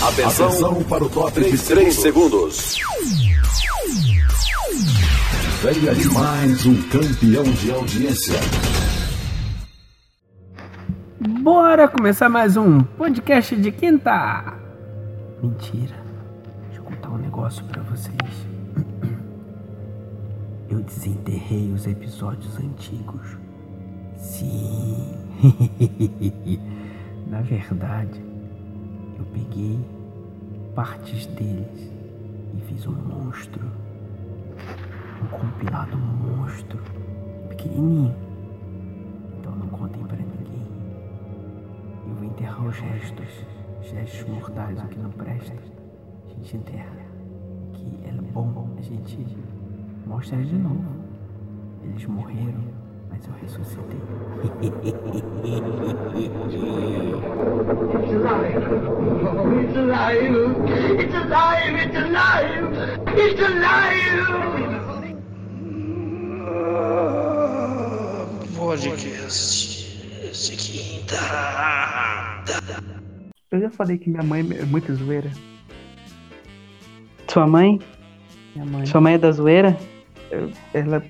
Atenção, Atenção para o top de 3 segundos. Venha de mais um campeão de audiência. Bora começar mais um podcast de quinta. Mentira. Deixa eu contar um negócio para vocês. Eu desenterrei os episódios antigos. Sim. Na verdade, eu peguei partes deles e fiz um monstro. Um compilado monstro. Pequenininho. Então não contem para ninguém. Eu vou enterrar os restos. Gestos mortais, o que não presta. A gente enterra. Que é bom a gente mostra de novo. Eles morreram, mas eu ressuscitei. It's alive. It's alive. It's alive. It's alive. It's alive. Podcast de quinta. Eu já falei que minha mãe é muito zoeira. Sua mãe? Minha mãe. Sua mãe é da zoeira? Eu- ela,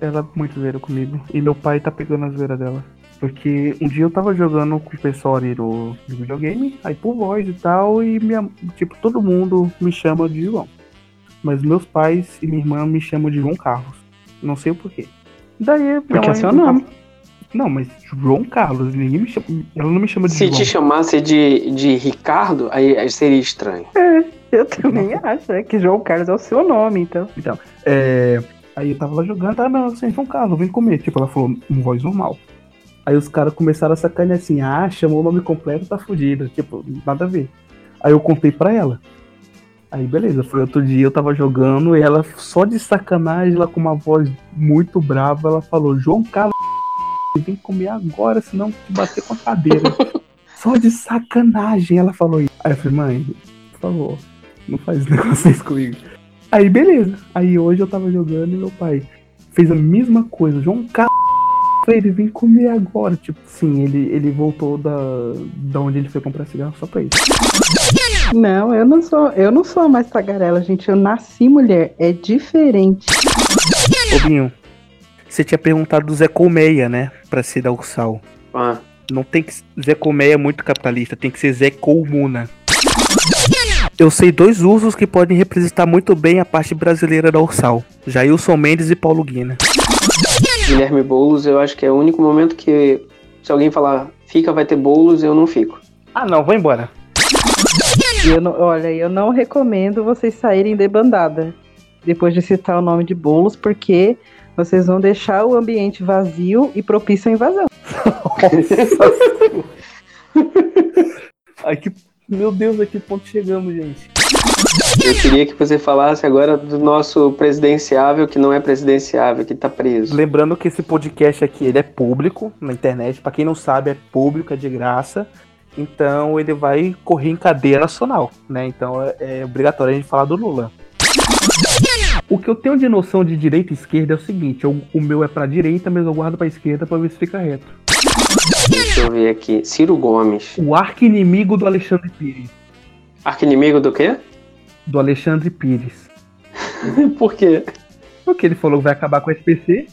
ela é muito zoeira comigo. E meu pai tá pegando a zoeira dela. Porque um dia eu tava jogando com o pessoal ali no videogame, aí por voz e tal, e minha, tipo, todo mundo me chama de João. Mas meus pais e minha irmã me chamam de João Carlos. Não sei o porquê. Daí Porque é seu não nome. tava- Não, mas João Carlos, ninguém me chama. Ela não me chama de Se João. te chamasse de, de Ricardo, aí, seria estranho. Eu também acho, é que João Carlos é o seu nome, então. Então, é, aí eu tava lá jogando, ah, não, você é João Carlos, vem comer. Tipo, ela falou em voz normal. Aí os caras começaram a sacanear assim, ah, chamou o nome completo, tá fudido. Tipo, nada a ver. Aí eu contei pra ela. Aí beleza, foi outro dia, eu tava jogando e ela, só de sacanagem, ela com uma voz muito brava, ela falou, João Carlos, vem comer agora, senão te bater com a cadeira. só de sacanagem ela falou isso. Aí eu falei, mãe, por favor, não faz negócio comigo. Aí beleza. Aí hoje eu tava jogando e meu pai fez a mesma coisa. João Carlos, ele vem comer agora. Tipo, sim, ele, ele voltou da, da onde ele foi comprar cigarro só pra isso. Não, eu não sou, eu não sou mais tagarela, gente. Eu nasci mulher, é diferente. Ô Binho, você tinha perguntado do Zé Colmeia, né? Pra ser da Ursal. Ah, Não tem que. Zé Colmeia é muito capitalista, tem que ser Zé Colmuna. Eu sei dois usos que podem representar muito bem a parte brasileira da Ursal: Jailson Mendes e Paulo Guina. Guilherme Boulos, eu acho que é o único momento que se alguém falar fica, vai ter bolos, eu não fico. Ah, não, vou embora. Eu não- olha, eu não recomendo vocês saírem de bandada depois de citar o nome de bolos, porque vocês vão deixar o ambiente vazio e propício à invasão. Ai, que. Meu Deus, a que ponto chegamos, gente? Eu queria que você falasse agora do nosso presidenciável, que não é presidenciável, que tá preso. Lembrando que esse podcast aqui ele é público na internet. Pra quem não sabe, é público, é de graça. Então ele vai correr em cadeia nacional, né? Então é, é obrigatório a gente falar do Lula. O que eu tenho de noção de direita e esquerda é o seguinte: eu- o meu é pra direita, mas eu guardo pra esquerda pra ver se fica reto. Deixa eu ver aqui. Ciro Gomes. O arqui-inimigo do Alexandre Pires. Arquinimigo do quê? Do Alexandre Pires. Por quê? Porque ele falou que vai acabar com o SPC.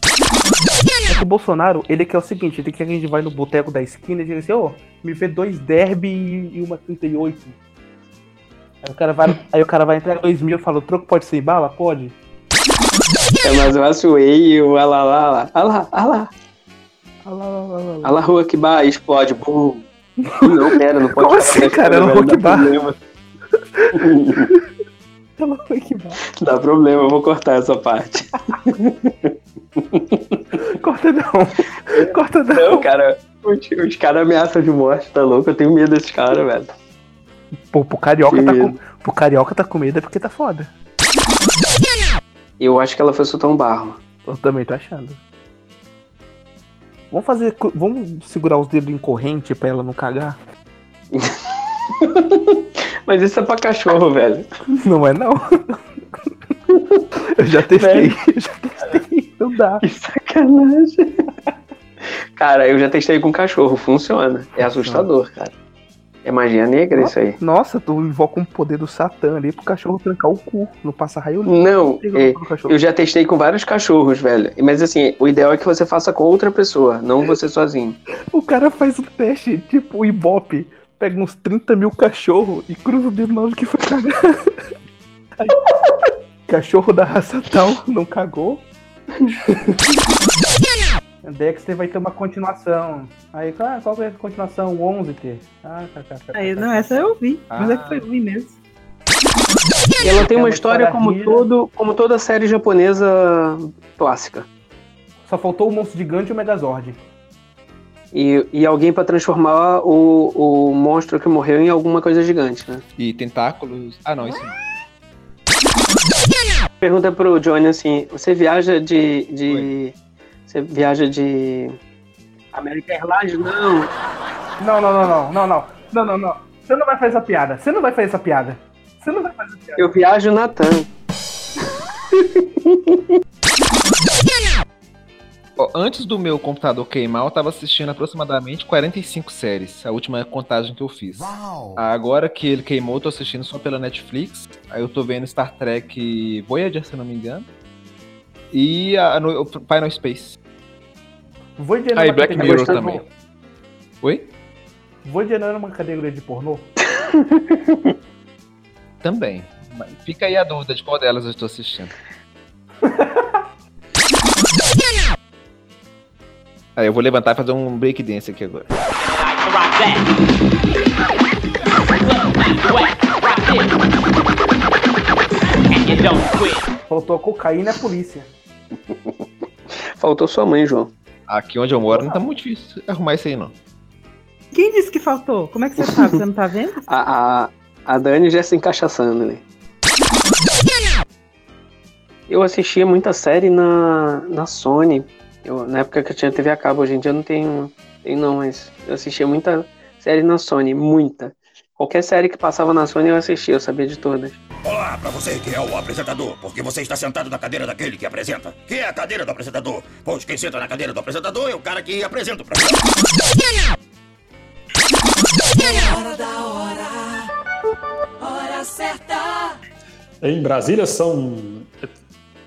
É o Bolsonaro, ele quer o seguinte, ele quer que a gente vai no boteco da esquina e diga assim, ô, me vê dois derby e uma 38. Aí o cara vai, aí o cara vai entrar dois mil e fala, o troco pode ser bala? Pode. É mais fácil o Ei e o lá. Alá, alá. Ah que bah, explode. Bum. Não, pera, não pode Como assim, cara? coisa, Era velho, Rock dá problema. Eu vou cortar essa parte. Corta não. Corta não. Não, cara, os, os caras ameaçam de morte, tá louco? Eu tenho medo desses caras, velho. Pô, pro carioca, tá medo. com, pro carioca tá com medo é porque tá foda. Eu acho que ela foi soltar um barro. Eu também tô achando. Vamos fazer. Vamos segurar os dedos em corrente pra ela não cagar? Mas isso é pra cachorro, velho. Não é não. Eu já testei. Eu já testei. Não dá. Que sacanagem. Cara, eu já testei com cachorro, funciona. É assustador, cara. É magia negra isso aí? Nossa, tu invoca um poder do Satã ali pro cachorro trancar o cu. Não passa raio. Não, é, eu já testei com vários cachorros, velho. Mas assim, o ideal é que você faça com outra pessoa, não você sozinho. O cara faz o teste, tipo o Ibope. Pega uns 30 mil cachorros e cruza o dedo na hora que foi cagar. Aí, cachorro da raça tal não cagou. Dexter vai ter uma continuação. Aí, ah, qual é a continuação? O 11 T. Ah, tá, tá, tá, Aí, tá, não, tá. essa eu vi. Mas é que Ah. foi ruim mesmo. E ela tem É uma história como, todo, como toda série japonesa clássica. Só faltou o monstro gigante e o Megazord. E, e alguém pra transformar o, o monstro que morreu em alguma coisa gigante, né? E tentáculos. Ah, não, isso não. Pergunta pro Johnny assim: você viaja de. de você viaja de. América Airlines? Não. Não, não, não, não, não, não. Não, não, não. Você não vai fazer essa piada. Você não vai fazer essa piada. Você não vai fazer essa piada. Eu viajo na TAM. Antes do meu computador queimar, eu tava assistindo aproximadamente 45 séries. A última contagem que eu fiz. Agora que ele queimou, eu tô assistindo só pela Netflix. Aí eu tô vendo Star Trek Voyager, se eu não me engano. E a, no, o Final Space. É Aí uma Black Mirror de também. Oi? Não era uma categoria de pornô? Também. Fica aí a dúvida de qual delas eu estou assistindo. Aí eu vou levantar e fazer um break dance aqui agora. Faltou a cocaína e a polícia. Faltou sua mãe, João. Aqui onde eu moro não tá muito difícil arrumar isso aí, não. Quem disse que faltou? Como é que você sabe? Você não tá vendo? A, a, a Dani já se encaixaçando ali. Eu assistia muita série na, na Sony. Eu, na época que eu tinha TV a cabo, hoje em dia eu não tenho, tenho não, mas eu assistia muita série na Sony, muita. Qualquer série que passava na Sony eu assistia, eu sabia de todas. Olá pra você que é o apresentador, porque você está sentado na cadeira daquele que apresenta. Que é a cadeira do apresentador? Pois quem senta na cadeira do apresentador é o cara que apresenta o programa. Em Brasília são.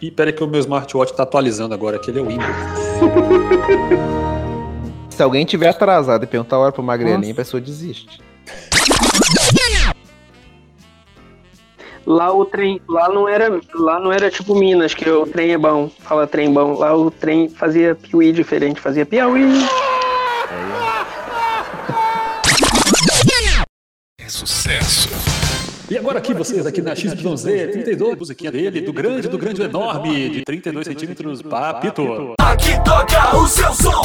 Ih, pera que o meu smartwatch tá atualizando agora, que ele é o Windows. Se alguém tiver atrasado e perguntar a hora pro magrelinho, a pessoa desiste. Lá o trem, lá não era, lá não era tipo Minas, que o trem é bom, fala trem bom. Lá o trem fazia piuí diferente, fazia piauí. É sucesso. E agora aqui vocês, aqui na XYZ, 32, musiquinha dele, do grande, do grande, do enorme, de 32 centímetros, papito. Aqui toca o seu som.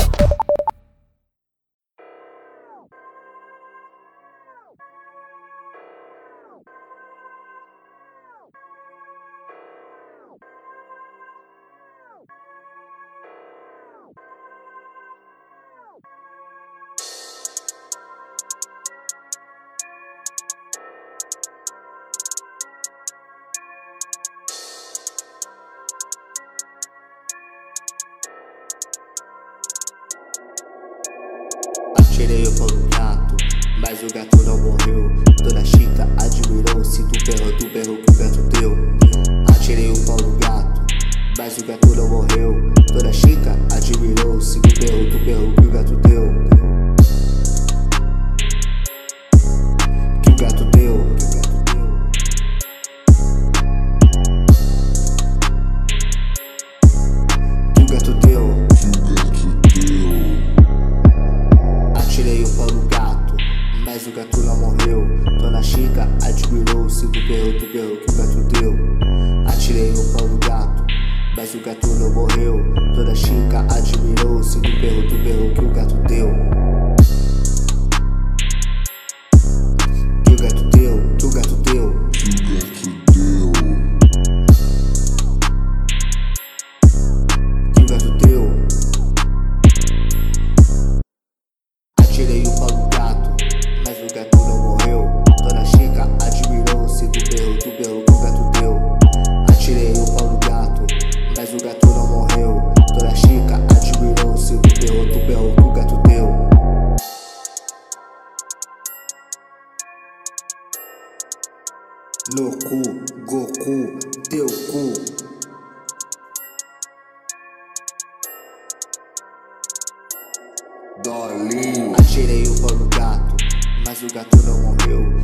Atirei o pão do mas o gato não morreu. Dona Chica admirou, se tu berrou, tu berrou que o gato deu. Atirei o pau do gato, mas o gato não morreu. No cu, Goku, teu cu. Dolly. Atirei o pau no gato, mas o gato não morreu.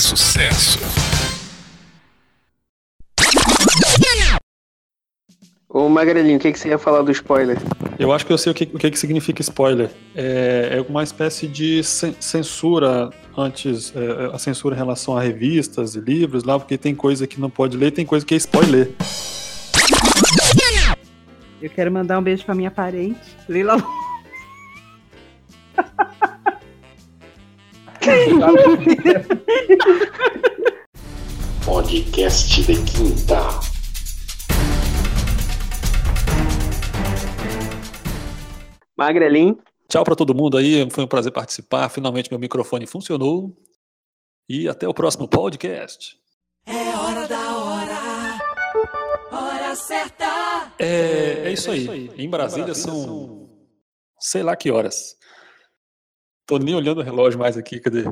Sucesso. Ô Magrelinho, o que, que você ia falar do spoiler? Eu acho que eu sei o que, o que, que significa spoiler. É, é uma espécie de cen- censura antes, é, a censura em relação a revistas e livros lá, porque tem coisa que não pode ler, tem coisa que é spoiler. Eu quero mandar um beijo pra minha parente, Leila Lu. Podcast de quinta. Magrelinho, Tchau pra todo mundo aí, foi um prazer participar. Finalmente meu microfone funcionou. E até o próximo podcast. É hora da hora, hora certa. É, é isso aí. Em Brasília são sei lá que horas. Tô nem olhando o relógio mais aqui, cadê?